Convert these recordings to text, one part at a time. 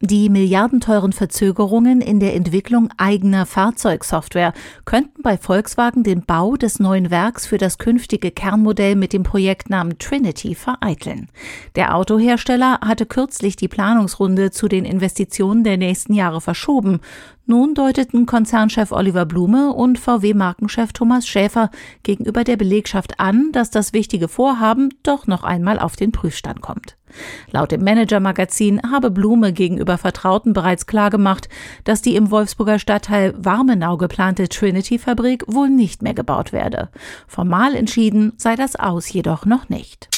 Die milliardenteuren Verzögerungen in der Entwicklung eigener Fahrzeugsoftware könnten bei Volkswagen den Bau des neuen Werks für das künftige Kernmodell mit dem Projektnamen Trinity vereiteln. Der Autohersteller hatte kürzlich die Planungsrunde zu den Investitionen der nächsten Jahre verschoben. Nun deuteten Konzernchef Oliver Blume und VW-Markenchef Thomas Schäfer gegenüber der Belegschaft an, dass das wichtige Vorhaben doch noch einmal auf den Prüfstand kommt. Laut dem Manager-Magazin habe Blume gegenüber Vertrauten bereits klargemacht, dass die im Wolfsburger Stadtteil Warmenau geplante Trinity-Fabrik wohl nicht mehr gebaut werde. Formal entschieden sei das aus jedoch noch nicht.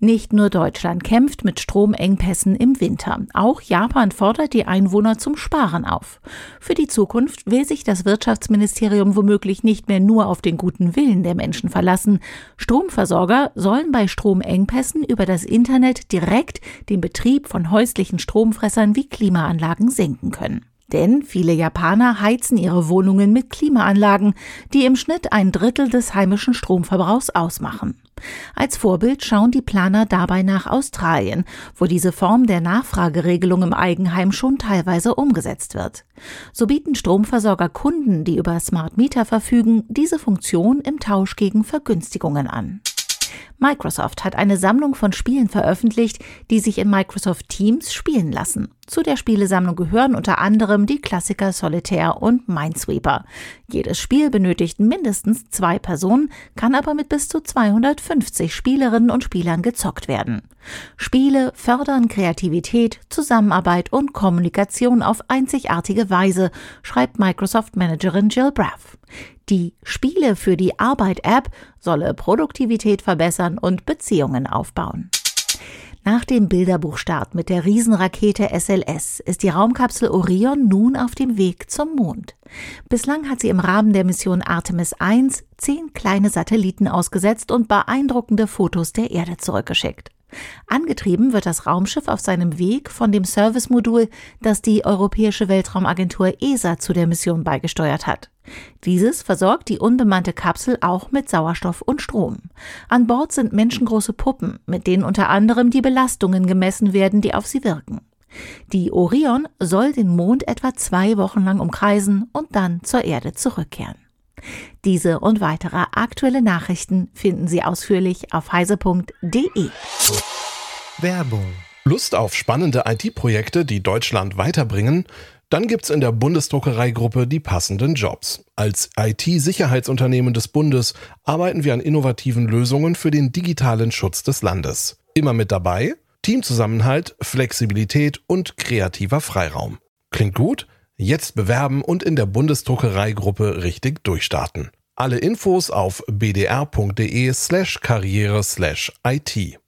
Nicht nur Deutschland kämpft mit Stromengpässen im Winter. Auch Japan fordert die Einwohner zum Sparen auf. Für die Zukunft will sich das Wirtschaftsministerium womöglich nicht mehr nur auf den guten Willen der Menschen verlassen. Stromversorger sollen bei Stromengpässen über das Internet direkt den Betrieb von häuslichen Stromfressern wie Klimaanlagen senken können. Denn viele Japaner heizen ihre Wohnungen mit Klimaanlagen, die im Schnitt ein Drittel des heimischen Stromverbrauchs ausmachen. Als Vorbild schauen die Planer dabei nach Australien, wo diese Form der Nachfrageregelung im Eigenheim schon teilweise umgesetzt wird. So bieten Stromversorger Kunden, die über Smart Meter verfügen, diese Funktion im Tausch gegen Vergünstigungen an. Microsoft hat eine Sammlung von Spielen veröffentlicht, die sich in Microsoft Teams spielen lassen. Zu der Spielesammlung gehören unter anderem die Klassiker Solitaire und Minesweeper. Jedes Spiel benötigt mindestens zwei Personen, kann aber mit bis zu 250 Spielerinnen und Spielern gezockt werden. Spiele fördern Kreativität, Zusammenarbeit und Kommunikation auf einzigartige Weise, schreibt Microsoft-Managerin Jill Braff. Die Spiele für die Arbeit-App solle Produktivität verbessern und Beziehungen aufbauen. Nach dem Bilderbuchstart mit der Riesenrakete SLS ist die Raumkapsel Orion nun auf dem Weg zum Mond. Bislang hat sie im Rahmen der Mission Artemis 1 zehn kleine Satelliten ausgesetzt und beeindruckende Fotos der Erde zurückgeschickt. Angetrieben wird das Raumschiff auf seinem Weg von dem Servicemodul, das die Europäische Weltraumagentur ESA zu der Mission beigesteuert hat. Dieses versorgt die unbemannte Kapsel auch mit Sauerstoff und Strom. An Bord sind menschengroße Puppen, mit denen unter anderem die Belastungen gemessen werden, die auf sie wirken. Die Orion soll den Mond etwa zwei Wochen lang umkreisen und dann zur Erde zurückkehren. Diese und weitere aktuelle Nachrichten finden Sie ausführlich auf heise.de. Werbung. Lust auf spannende IT-Projekte, die Deutschland weiterbringen? Dann gibt's in der Bundesdruckereigruppe die passenden Jobs. Als IT-Sicherheitsunternehmen des Bundes arbeiten wir an innovativen Lösungen für den digitalen Schutz des Landes. Immer mit dabei Teamzusammenhalt, Flexibilität und kreativer Freiraum. Klingt gut? Jetzt bewerben und in der Bundesdruckereigruppe richtig durchstarten. Alle Infos auf bdr.de slash karriere slash IT.